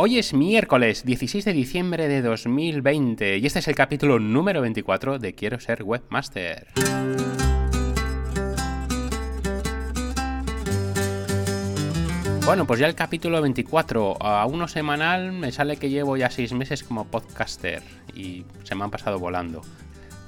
Hoy es miércoles 16 de diciembre de 2020 y este es el capítulo número 24 de Quiero ser webmaster. Bueno, pues ya el capítulo 24, a uno semanal me sale que llevo ya seis meses como podcaster y se me han pasado volando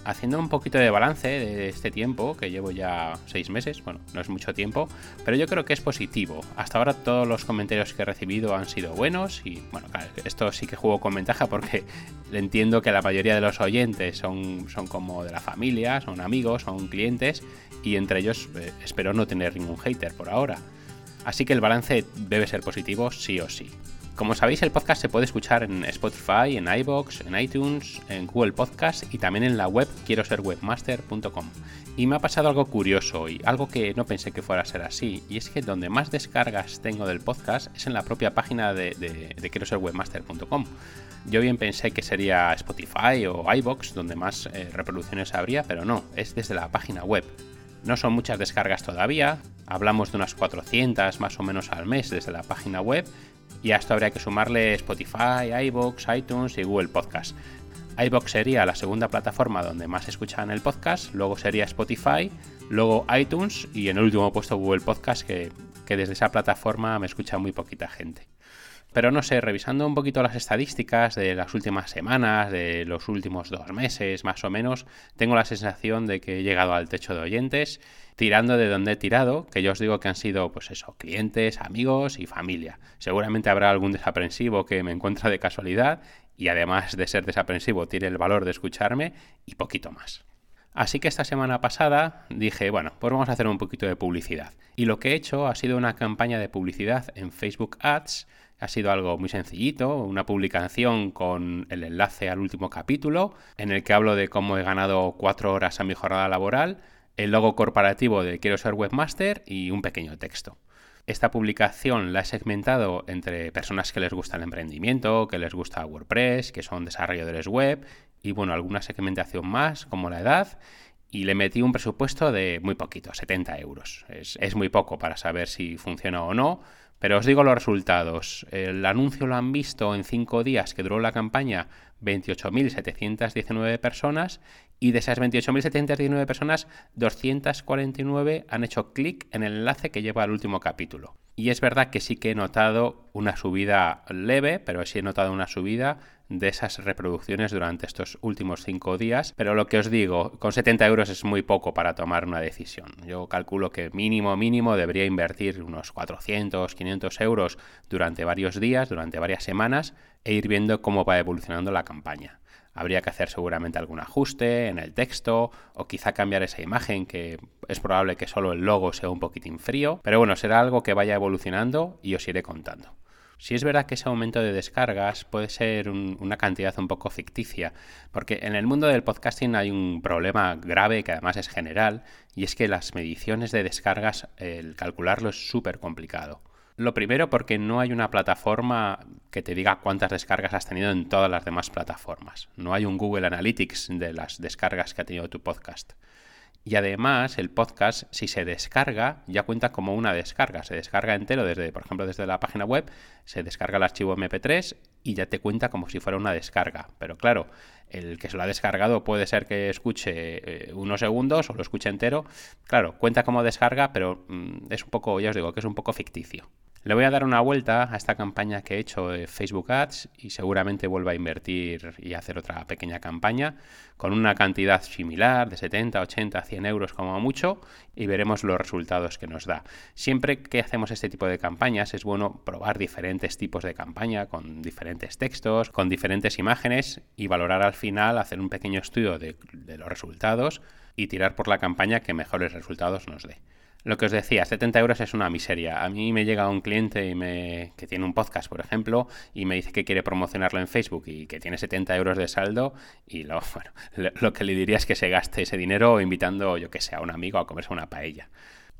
haciendo un poquito de balance de este tiempo, que llevo ya seis meses, bueno, no es mucho tiempo, pero yo creo que es positivo. Hasta ahora todos los comentarios que he recibido han sido buenos y, bueno, claro, esto sí que juego con ventaja porque entiendo que la mayoría de los oyentes son, son como de la familia, son amigos, son clientes y entre ellos eh, espero no tener ningún hater por ahora. Así que el balance debe ser positivo sí o sí. Como sabéis, el podcast se puede escuchar en Spotify, en iBox, en iTunes, en Google Podcast y también en la web quiero ser webmaster.com. Y me ha pasado algo curioso y algo que no pensé que fuera a ser así, y es que donde más descargas tengo del podcast es en la propia página de, de, quiero ser webmaster.com. Yo bien pensé que sería Spotify o iBox donde más eh, reproducciones habría, pero no, es desde la página web. No son muchas descargas todavía, hablamos de unas 400 más o menos al mes desde la página web y a esto habría que sumarle Spotify, iBox, iTunes y Google Podcast. iBox sería la segunda plataforma donde más escuchan el podcast, luego sería Spotify, luego iTunes y en el último puesto Google Podcast, que, que desde esa plataforma me escucha muy poquita gente. Pero no sé, revisando un poquito las estadísticas de las últimas semanas, de los últimos dos meses más o menos, tengo la sensación de que he llegado al techo de oyentes, tirando de donde he tirado, que yo os digo que han sido, pues eso, clientes, amigos y familia. Seguramente habrá algún desaprensivo que me encuentra de casualidad y además de ser desaprensivo tiene el valor de escucharme y poquito más. Así que esta semana pasada dije, bueno, pues vamos a hacer un poquito de publicidad. Y lo que he hecho ha sido una campaña de publicidad en Facebook Ads ha sido algo muy sencillito, una publicación con el enlace al último capítulo, en el que hablo de cómo he ganado cuatro horas a mi jornada laboral, el logo corporativo de Quiero ser webmaster y un pequeño texto. Esta publicación la he segmentado entre personas que les gusta el emprendimiento, que les gusta WordPress, que son desarrolladores web y bueno, alguna segmentación más como la edad y le metí un presupuesto de muy poquito, 70 euros. Es, es, muy poco para saber si funciona o no, pero os digo los resultados. El anuncio lo han visto en cinco días que duró la campaña 28.719 personas y de esas 28.719 personas 249 han hecho clic en el enlace que lleva al último capítulo. Y es verdad que sí que he notado una subida leve, pero sí he notado una subida de esas reproducciones durante estos últimos cinco días. Pero lo que os digo, con 70 euros es muy poco para tomar una decisión. Yo calculo que mínimo, mínimo debería invertir unos 400, 500 euros durante varios días, durante varias semanas, e ir viendo cómo va evolucionando la campaña. Habría que hacer seguramente algún ajuste en el texto o quizá cambiar esa imagen que es probable que solo el logo sea un poquitín frío, pero bueno, será algo que vaya evolucionando y os iré contando. Si es verdad que ese aumento de descargas puede ser una cantidad un poco ficticia, porque en el mundo del podcasting hay un problema grave que además es general, y es que las mediciones de descargas, el calcularlo es súper complicado. Lo primero porque no hay una plataforma que te diga cuántas descargas has tenido en todas las demás plataformas. No hay un Google Analytics de las descargas que ha tenido tu podcast. Y además, el podcast, si se descarga, ya cuenta como una descarga. Se descarga entero desde, por ejemplo, desde la página web, se descarga el archivo MP3 y ya te cuenta como si fuera una descarga. Pero claro, el que se lo ha descargado puede ser que escuche eh, unos segundos o lo escuche entero. Claro, cuenta como descarga, pero mm, es un poco, ya os digo, que es un poco ficticio. Le voy a dar una vuelta a esta campaña que he hecho de Facebook Ads y seguramente vuelva a invertir y hacer otra pequeña campaña con una cantidad similar de 70, 80, 100 euros como mucho y veremos los resultados que nos da. Siempre que hacemos este tipo de campañas es bueno probar diferentes tipos de campaña con diferentes textos, con diferentes imágenes y valorar al final, hacer un pequeño estudio de, de los resultados y tirar por la campaña que mejores resultados nos dé. Lo que os decía, 70 euros es una miseria. A mí me llega un cliente y me, que tiene un podcast, por ejemplo, y me dice que quiere promocionarlo en Facebook y que tiene 70 euros de saldo y lo, bueno, lo que le diría es que se gaste ese dinero invitando, yo que sé, a un amigo a comerse una paella.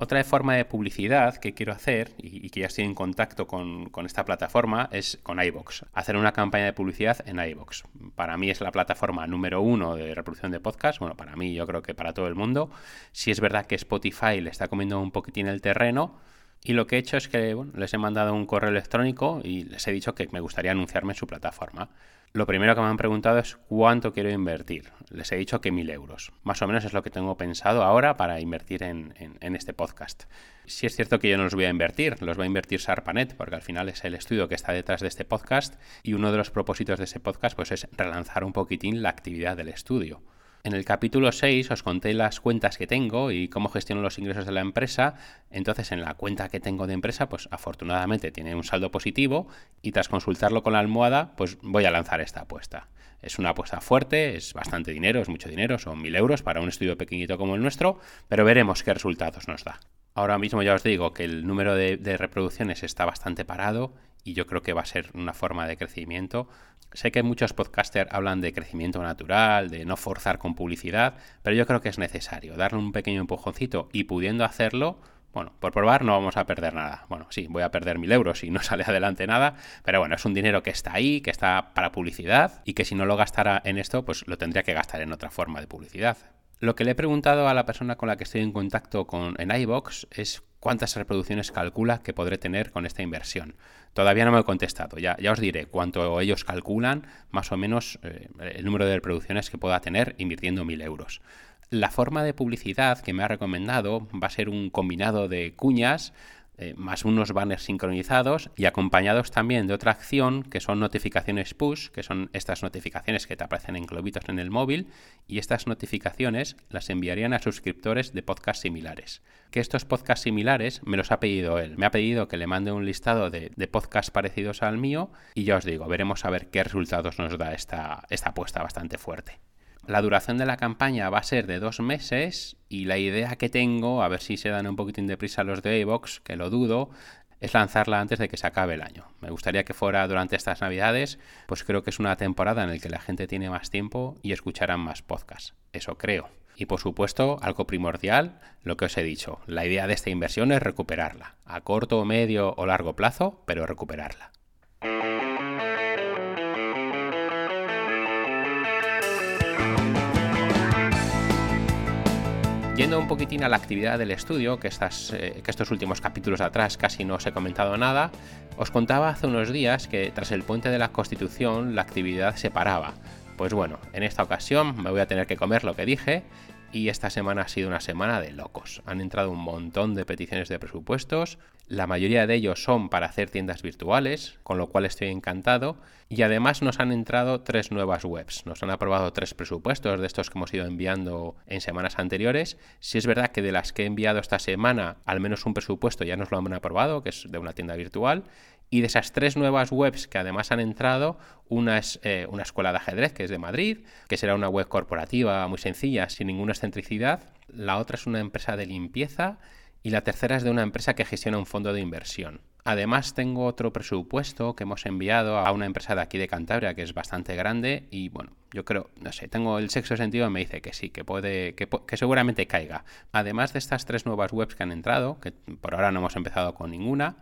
Otra forma de publicidad que quiero hacer y, que ya estoy en contacto con, esta plataforma es con iBox. Hacer una campaña de publicidad en iBox. Para mí es la plataforma número uno de reproducción de podcast. Bueno, para mí, yo creo que para todo el mundo. Si es verdad que Spotify le está comiendo un poquitín el terreno, y lo que he hecho es que les he mandado un correo electrónico y les he dicho que me gustaría anunciarme en su plataforma. Lo primero que me han preguntado es cuánto quiero invertir. Les he dicho que mil euros. Más o menos es lo que tengo pensado ahora para invertir en, este podcast. Si es cierto que yo no los voy a invertir, los va a invertir Sarpanet, porque al final es el estudio que está detrás de este podcast y uno de los propósitos de ese podcast pues, es relanzar un poquitín la actividad del estudio. En el capítulo 6 os conté las cuentas que tengo y cómo gestiono los ingresos de la empresa. Entonces, en la cuenta que tengo de empresa, pues afortunadamente tiene un saldo positivo y tras consultarlo con la almohada, pues voy a lanzar esta apuesta. Es una apuesta fuerte, es bastante dinero, es mucho dinero, son mil euros para un estudio pequeñito como el nuestro, pero veremos qué resultados nos da. Ahora mismo ya os digo que el número de, de reproducciones está bastante parado y yo creo que va a ser una forma de crecimiento. Sé que muchos podcasters hablan de crecimiento natural, de no forzar con publicidad, pero yo creo que es necesario darle un pequeño empujoncito y pudiendo hacerlo, bueno, por probar no vamos a perder nada. Bueno, sí, voy a perder mil euros y no sale adelante nada, pero bueno, es un dinero que está ahí, que está para publicidad y que si no lo gastara en esto, pues lo tendría que gastar en otra forma de publicidad. Lo que le he preguntado a la persona con la que estoy en contacto con, en iBox es cuántas reproducciones calcula que podré tener con esta inversión. Todavía no me he contestado, ya, os diré cuánto ellos calculan, más o menos eh, el número de reproducciones que pueda tener invirtiendo mil euros. La forma de publicidad que me ha recomendado va a ser un combinado de cuñas, eh, más unos banners sincronizados y acompañados también de otra acción que son notificaciones push, que son estas notificaciones que te aparecen en globitos en el móvil y estas notificaciones las enviarían a suscriptores de podcasts similares. Que estos podcasts similares me los ha pedido él, me ha pedido que le mande un listado de, de podcasts parecidos al mío y ya os digo, veremos a ver qué resultados nos da esta, esta apuesta bastante fuerte. La duración de la campaña va a ser de dos meses y la idea que tengo, a ver si se dan un poquitín de prisa los de iVox, que lo dudo, es lanzarla antes de que se acabe el año. Me gustaría que fuera durante estas navidades, pues creo que es una temporada en la que la gente tiene más tiempo y escucharán más podcasts. Eso creo. Y por supuesto, algo primordial, lo que os he dicho, la idea de esta inversión es recuperarla, a corto, medio o largo plazo, pero recuperarla. Yendo un poquitín a la actividad del estudio, que, estas, eh, que estos últimos capítulos atrás casi no os he comentado nada, os contaba hace unos días que tras el puente de la Constitución la actividad se paraba. Pues bueno, en esta ocasión me voy a tener que comer lo que dije y esta semana ha sido una semana de locos. Han entrado un montón de peticiones de presupuestos, la mayoría de ellos son para hacer tiendas virtuales, con lo cual estoy encantado, y además nos han entrado tres nuevas webs. Nos han aprobado tres presupuestos de estos que hemos ido enviando en semanas anteriores. Si es verdad que de las que he enviado esta semana, al menos un presupuesto ya nos lo han aprobado, que es de una tienda virtual, y de esas tres nuevas webs que además han entrado, una es eh, una escuela de ajedrez que es de Madrid, que será una web corporativa muy sencilla, sin ninguna excentricidad. La otra es una empresa de limpieza y la tercera es de una empresa que gestiona un fondo de inversión. Además tengo otro presupuesto que hemos enviado a una empresa de aquí de Cantabria que es bastante grande y bueno, yo creo, no sé, tengo el sexo sentido me dice que sí, que puede, que, que seguramente caiga. Además de estas tres nuevas webs que han entrado, que por ahora no hemos empezado con ninguna,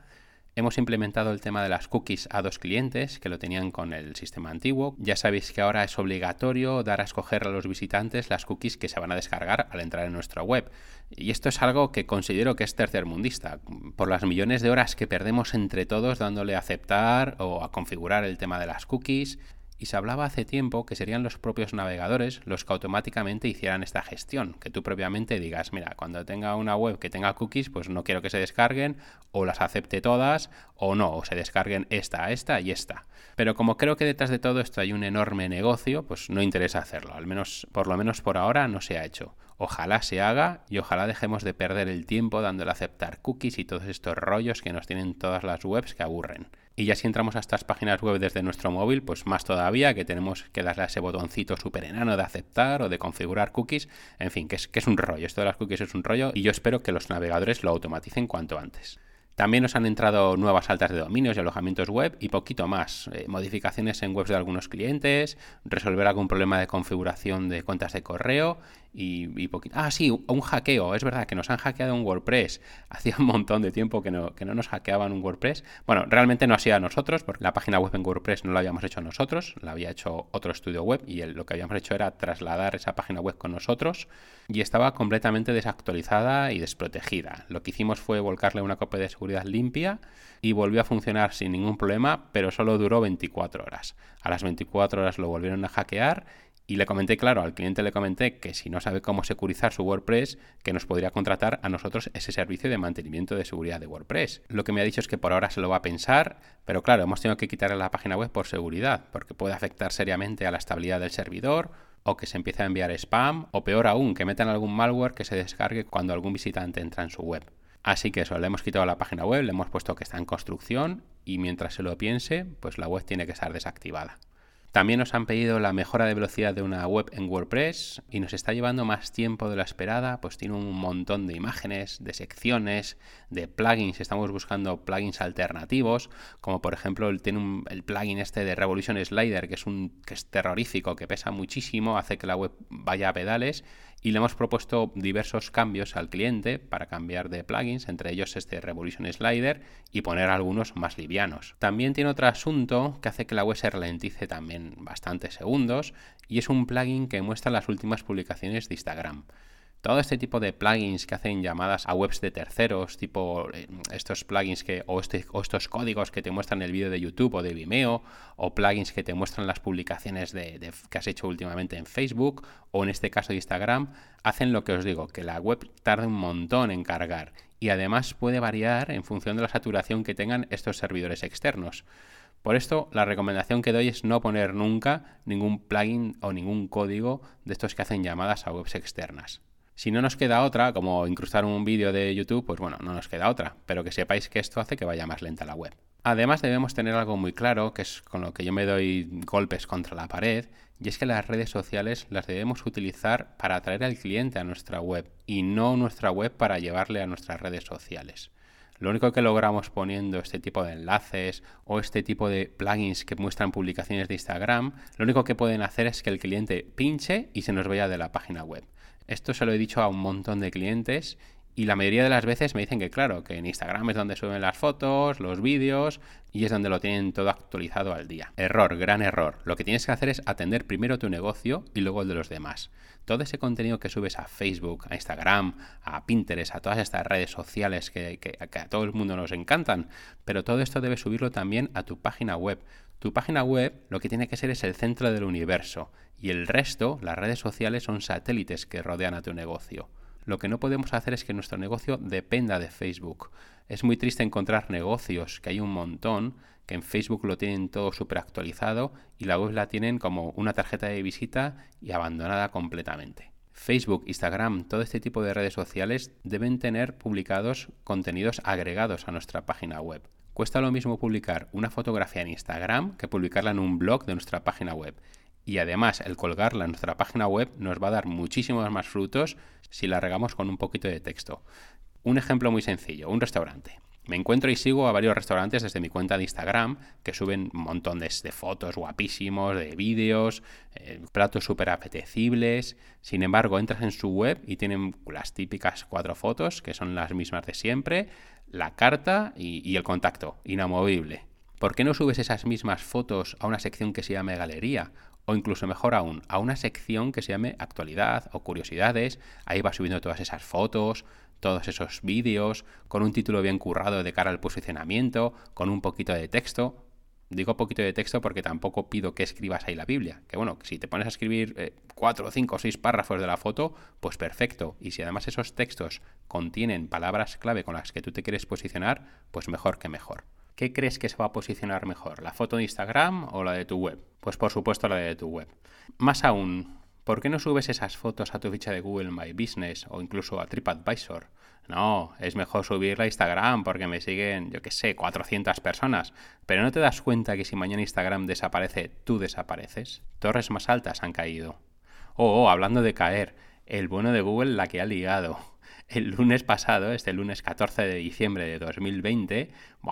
Hemos implementado el tema de las cookies a dos clientes que lo tenían con el sistema antiguo. Ya sabéis que ahora es obligatorio dar a escoger a los visitantes las cookies que se van a descargar al entrar en nuestra web. Y esto es algo que considero que es tercermundista, por las millones de horas que perdemos entre todos dándole a aceptar o a configurar el tema de las cookies y se hablaba hace tiempo que serían los propios navegadores los que automáticamente hicieran esta gestión, que tú propiamente digas, mira, cuando tenga una web que tenga cookies, pues no quiero que se descarguen, o las acepte todas, o no, o se descarguen esta, esta y esta. Pero como creo que detrás de todo esto hay un enorme negocio, pues no interesa hacerlo, al menos, por lo menos por ahora no se ha hecho. Ojalá se haga y ojalá dejemos de perder el tiempo dándole a aceptar cookies y todos estos rollos que nos tienen todas las webs que aburren. Y ya si entramos a estas páginas web desde nuestro móvil, pues más todavía que tenemos que darle a ese botoncito súper enano de aceptar o de configurar cookies. En fin, que es, que es un rollo. Esto de las cookies es un rollo y yo espero que los navegadores lo automaticen cuanto antes. También nos han entrado nuevas altas de dominios y alojamientos web y poquito más. Eh, modificaciones en webs de algunos clientes, resolver algún problema de configuración de cuentas de correo y, poquito. Ah, sí, un hackeo. Es verdad que nos han hackeado un WordPress. Hacía un montón de tiempo que no, que no nos hackeaban un WordPress. Bueno, realmente no hacía a nosotros, porque la página web en WordPress no la habíamos hecho nosotros, la había hecho otro estudio web y lo que habíamos hecho era trasladar esa página web con nosotros y estaba completamente desactualizada y desprotegida. Lo que hicimos fue volcarle una copia de seguridad limpia y volvió a funcionar sin ningún problema, pero solo duró 24 horas. A las 24 horas lo volvieron a hackear y le comenté, claro, al cliente le comenté que si no sabe cómo securizar su WordPress, que nos podría contratar a nosotros ese servicio de mantenimiento de seguridad de WordPress. Lo que me ha dicho es que por ahora se lo va a pensar, pero claro, hemos tenido que quitarle la página web por seguridad, porque puede afectar seriamente a la estabilidad del servidor o que se empiece a enviar spam, o peor aún, que metan algún malware que se descargue cuando algún visitante entra en su web. Así que eso, le hemos quitado la página web, le hemos puesto que está en construcción y mientras se lo piense, pues la web tiene que estar desactivada. También nos han pedido la mejora de velocidad de una web en WordPress y nos está llevando más tiempo de la esperada, pues tiene un montón de imágenes, de secciones, de plugins. Estamos buscando plugins alternativos, como por ejemplo el, tiene el plugin este de Revolution Slider, que es un que es terrorífico, que pesa muchísimo, hace que la web vaya a pedales y le hemos propuesto diversos cambios al cliente para cambiar de plugins, entre ellos este Revolution Slider y poner algunos más livianos. También tiene otro asunto que hace que la web se ralentice también bastantes segundos y es un plugin que muestra las últimas publicaciones de Instagram todo este tipo de plugins que hacen llamadas a webs de terceros, tipo eh, estos plugins que, o, este, o, estos códigos que te muestran el vídeo de YouTube o de Vimeo, o plugins que te muestran las publicaciones que has hecho últimamente en Facebook, o en este caso de Instagram, hacen lo que os digo, que la web tarde un montón en cargar y además puede variar en función de la saturación que tengan estos servidores externos. Por esto, la recomendación que doy es no poner nunca ningún plugin o ningún código de estos que hacen llamadas a webs externas. Si no nos queda otra, como incrustar un vídeo de YouTube, pues bueno, no nos queda otra, pero que sepáis que esto hace que vaya más lenta la web. Además debemos tener algo muy claro, que es con lo que yo me doy golpes contra la pared, y es que las redes sociales las debemos utilizar para atraer al cliente a nuestra web y no nuestra web para llevarle a nuestras redes sociales. Lo único que logramos poniendo este tipo de enlaces o este tipo de plugins que muestran publicaciones de Instagram, lo único que pueden hacer es que el cliente pinche y se nos vaya de la página web. Esto se lo he dicho a un montón de clientes y la mayoría de las veces me dicen que claro, que en Instagram es donde suben las fotos, los vídeos y es donde lo tienen todo actualizado al día. Error, gran error. Lo que tienes que hacer es atender primero tu negocio y luego el de los demás. Todo ese contenido que subes a Facebook, a Instagram, a Pinterest, a todas estas redes sociales que, a todo el mundo nos encantan, pero todo esto debes subirlo también a tu página web. Tu página web lo que tiene que ser es el centro del universo y el resto, las redes sociales, son satélites que rodean a tu negocio. Lo que no podemos hacer es que nuestro negocio dependa de Facebook. Es muy triste encontrar negocios, que hay un montón, que en Facebook lo tienen todo súper actualizado y la web la tienen como una tarjeta de visita y abandonada completamente. Facebook, Instagram, todo este tipo de redes sociales deben tener publicados contenidos agregados a nuestra página web. Cuesta lo mismo publicar una fotografía en Instagram que publicarla en un blog de nuestra página web. Y además el colgarla en nuestra página web nos va a dar muchísimos más frutos si la regamos con un poquito de texto. Un ejemplo muy sencillo, un restaurante. Me encuentro y sigo a varios restaurantes desde mi cuenta de Instagram que suben un montón de, fotos guapísimos, de vídeos, eh, platos súper apetecibles. Sin embargo, entras en su web y tienen las típicas cuatro fotos, que son las mismas de siempre, la carta y, el contacto, inamovible. ¿Por qué no subes esas mismas fotos a una sección que se llame galería? O incluso mejor aún, a una sección que se llame actualidad o curiosidades. Ahí vas subiendo todas esas fotos, todos esos vídeos, con un título bien currado de cara al posicionamiento, con un poquito de texto. Digo poquito de texto porque tampoco pido que escribas ahí la Biblia. Que bueno, si te pones a escribir eh, cuatro, cinco o seis párrafos de la foto, pues perfecto. Y si además esos textos contienen palabras clave con las que tú te quieres posicionar, pues mejor que mejor. ¿Qué crees que se va a posicionar mejor? ¿La foto de Instagram o la de tu web? Pues por supuesto la de tu web. Más aún, ¿por qué no subes esas fotos a tu ficha de Google My Business o incluso a TripAdvisor? No, es mejor subirla a Instagram porque me siguen, yo qué sé, 400 personas. Pero no te das cuenta que si mañana Instagram desaparece, tú desapareces. Torres más altas han caído. Oh, oh hablando de caer, el bueno de Google la que ha ligado el lunes pasado, este lunes 14 de diciembre de 2020,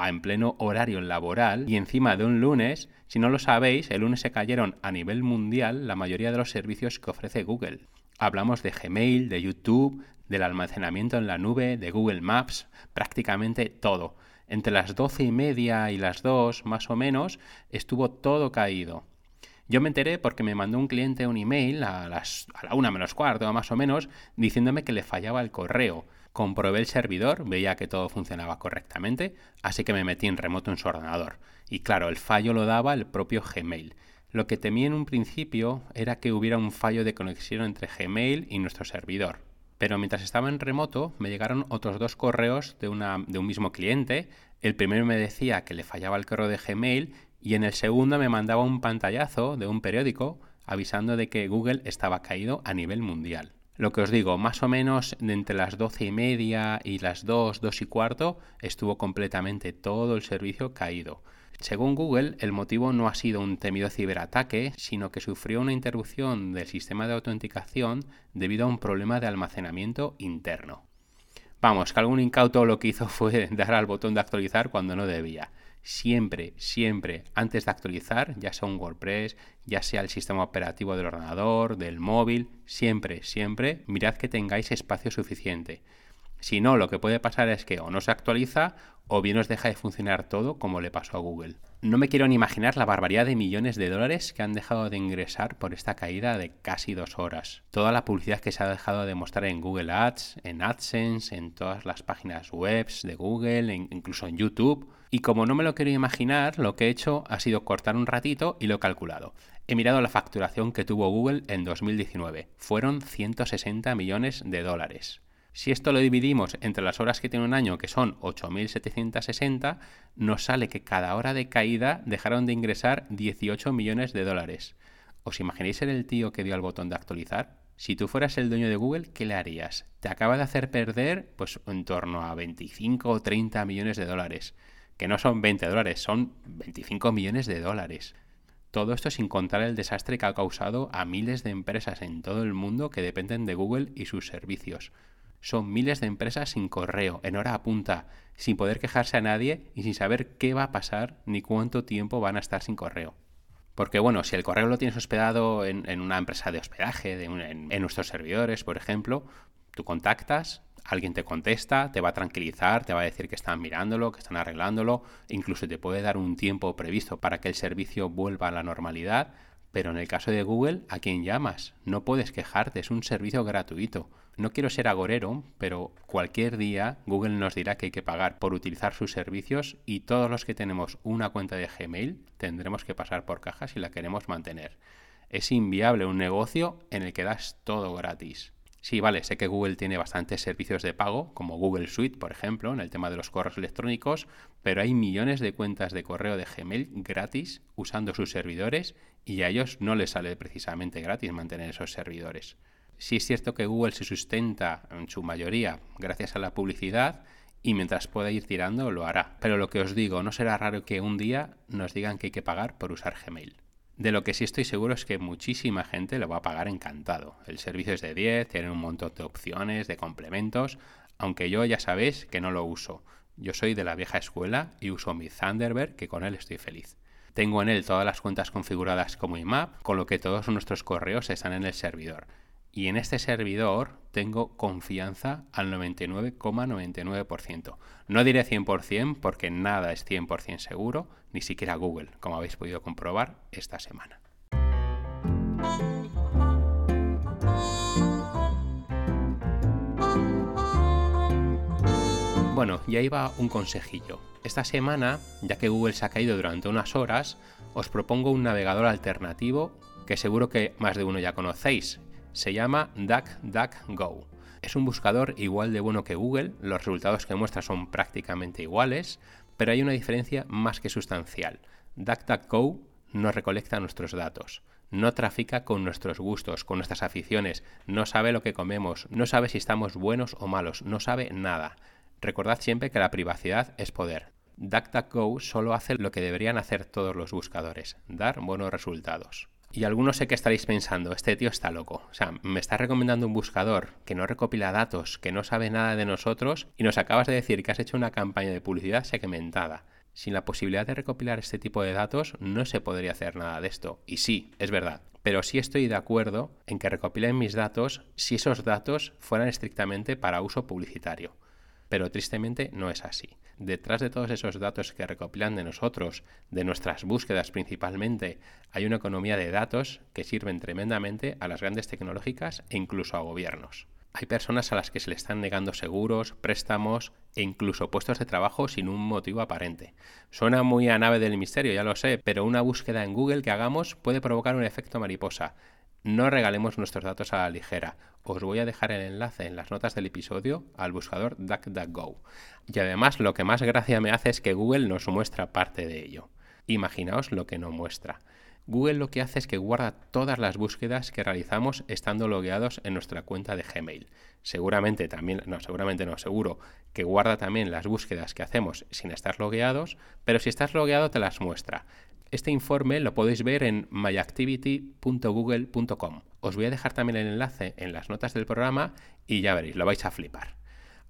en pleno horario laboral, y encima de un lunes, si no lo sabéis, el lunes se cayeron a nivel mundial la mayoría de los servicios que ofrece Google. Hablamos de Gmail, de YouTube, del almacenamiento en la nube, de Google Maps, prácticamente todo. Entre las doce y media y las dos, más o menos, estuvo todo caído. Yo me enteré porque me mandó un cliente un email a, las, a la una menos cuarto más o menos diciéndome que le fallaba el correo. Comprobé el servidor, veía que todo funcionaba correctamente, así que me metí en remoto en su ordenador. Y claro, el fallo lo daba el propio Gmail. Lo que temí en un principio era que hubiera un fallo de conexión entre Gmail y nuestro servidor. Pero mientras estaba en remoto me llegaron otros dos correos de, una, de un mismo cliente. El primero me decía que le fallaba el correo de Gmail y en el segundo me mandaba un pantallazo de un periódico avisando de que Google estaba caído a nivel mundial. Lo que os digo, más o menos entre las doce y media y las dos, dos y cuarto, estuvo completamente todo el servicio caído. Según Google, el motivo no ha sido un temido ciberataque, sino que sufrió una interrupción del sistema de autenticación debido a un problema de almacenamiento interno. Vamos, que algún incauto lo que hizo fue dar al botón de actualizar cuando no debía siempre, siempre, antes de actualizar, ya sea un WordPress, ya sea el sistema operativo del ordenador, del móvil, siempre, siempre, mirad que tengáis espacio suficiente. Si no, lo que puede pasar es que o no se actualiza o bien os deja de funcionar todo como le pasó a Google. No me quiero ni imaginar la barbaridad de millones de dólares que han dejado de ingresar por esta caída de casi dos horas. Toda la publicidad que se ha dejado de mostrar en Google Ads, en AdSense, en todas las páginas web de Google, incluso en YouTube. Y como no me lo quiero imaginar, lo que he hecho ha sido cortar un ratito y lo he calculado. He mirado la facturación que tuvo Google en 2019. Fueron 160 millones de dólares. Si esto lo dividimos entre las horas que tiene un año, que son 8.760, nos sale que cada hora de caída dejaron de ingresar 18 millones de dólares. ¿Os imagináis ser el tío que dio al botón de actualizar? Si tú fueras el dueño de Google, ¿qué le harías? Te acaba de hacer perder pues en torno a 25 o 30 millones de dólares. Que no son 20 dólares, son 25 millones de dólares. Todo esto sin contar el desastre que ha causado a miles de empresas en todo el mundo que dependen de Google y sus servicios. Son miles de empresas sin correo, en hora a punta, sin poder quejarse a nadie y sin saber qué va a pasar ni cuánto tiempo van a estar sin correo. Porque bueno, si el correo lo tienes hospedado en, una empresa de hospedaje, en, en nuestros servidores, por ejemplo, tú contactas, alguien te contesta, te va a tranquilizar, te va a decir que están mirándolo, que están arreglándolo, incluso te puede dar un tiempo previsto para que el servicio vuelva a la normalidad, pero en el caso de Google, ¿a quién llamas? No puedes quejarte, es un servicio gratuito. No quiero ser agorero, pero cualquier día Google nos dirá que hay que pagar por utilizar sus servicios y todos los que tenemos una cuenta de Gmail tendremos que pasar por caja si la queremos mantener. Es inviable un negocio en el que das todo gratis. Sí, vale, sé que Google tiene bastantes servicios de pago, como Google Suite, por ejemplo, en el tema de los correos electrónicos, pero hay millones de cuentas de correo de Gmail gratis usando sus servidores y a ellos no les sale precisamente gratis mantener esos servidores. Sí es cierto que Google se sustenta en su mayoría gracias a la publicidad y mientras pueda ir tirando lo hará. Pero lo que os digo, no será raro que un día nos digan que hay que pagar por usar Gmail. De lo que sí estoy seguro es que muchísima gente lo va a pagar encantado. El servicio es de 10, tiene un montón de opciones, de complementos, aunque yo ya sabéis que no lo uso. Yo soy de la vieja escuela y uso mi Thunderbird, que con él estoy feliz. Tengo en él todas las cuentas configuradas como IMAP, con lo que todos nuestros correos están en el servidor y en este servidor tengo confianza al 99,99%. No diré 100% porque nada es 100% seguro, ni siquiera Google, como habéis podido comprobar esta semana. Bueno, y ahí va un consejillo. Esta semana, ya que Google se ha caído durante unas horas, os propongo un navegador alternativo que seguro que más de uno ya conocéis, se llama DuckDuckGo. Es un buscador igual de bueno que Google, los resultados que muestra son prácticamente iguales, pero hay una diferencia más que sustancial. DuckDuckGo no recolecta nuestros datos. no trafica con nuestros gustos, con nuestras aficiones, no sabe lo que comemos, no sabe si estamos buenos o malos, no sabe nada. Recordad siempre que la privacidad es poder. DuckDuckGo solo hace lo que deberían hacer todos los buscadores, dar buenos resultados. Y algunos sé que estaréis pensando, este tío está loco. O sea, me está recomendando un buscador que no recopila datos, que no sabe nada de nosotros, y nos acabas de decir que has hecho una campaña de publicidad segmentada. Sin la posibilidad de recopilar este tipo de datos, no se podría hacer nada de esto. Y sí, es verdad. Pero sí estoy de acuerdo en que recopilen mis datos si esos datos fueran estrictamente para uso publicitario. Pero tristemente no es así. Detrás de todos esos datos que recopilan de nosotros, de nuestras búsquedas principalmente, hay una economía de datos que sirven tremendamente a las grandes tecnológicas e incluso a gobiernos. Hay personas a las que se le están negando seguros, préstamos e incluso puestos de trabajo sin un motivo aparente. Suena muy a nave del misterio, ya lo sé, pero una búsqueda en Google que hagamos puede provocar un efecto mariposa. No regalemos nuestros datos a la ligera. Os voy a dejar el enlace en las notas del episodio al buscador DuckDuckGo. Y además lo que más gracia me hace es que Google nos muestra parte de ello. Imaginaos lo que no muestra. Google lo que hace es que guarda todas las búsquedas que realizamos estando logueados en nuestra cuenta de Gmail. Seguramente también, no, seguramente no, seguro que guarda también las búsquedas que hacemos sin estar logueados, pero si estás logueado te las muestra. Este informe lo podéis ver en myactivity.google.com. Os voy a dejar también el enlace en las notas del programa y ya veréis, lo vais a flipar.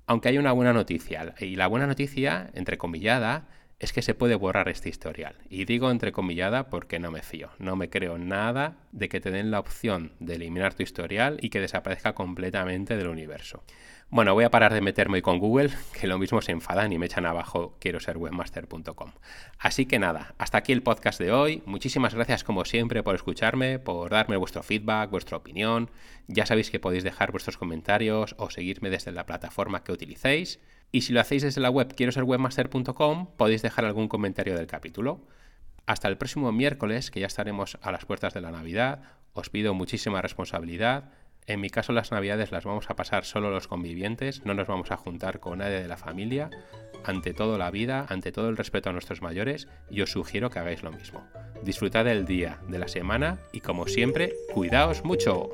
Aunque hay una buena noticia, y la buena noticia, entrecomillada, es que se puede borrar este historial. Y digo entrecomillada porque no me fío. No me creo nada de que te den la opción de eliminar tu historial y que desaparezca completamente del universo. Bueno, voy a parar de meterme con Google, que lo mismo se enfadan y me echan abajo quiero ser webmaster.com. Así que nada, hasta aquí el podcast de hoy. Muchísimas gracias como siempre por escucharme, por darme vuestro feedback, vuestra opinión. Ya sabéis que podéis dejar vuestros comentarios o seguirme desde la plataforma que utilicéis. Y si lo hacéis desde la web quiero ser webmaster.com, podéis dejar algún comentario del capítulo. Hasta el próximo miércoles, que ya estaremos a las puertas de la Navidad, os pido muchísima responsabilidad en mi caso las navidades las vamos a pasar solo los convivientes, no nos vamos a juntar con nadie de la familia. Ante todo la vida, ante todo el respeto a nuestros mayores, y os sugiero que hagáis lo mismo. Disfrutad del día, de la semana y como siempre, cuidaos mucho.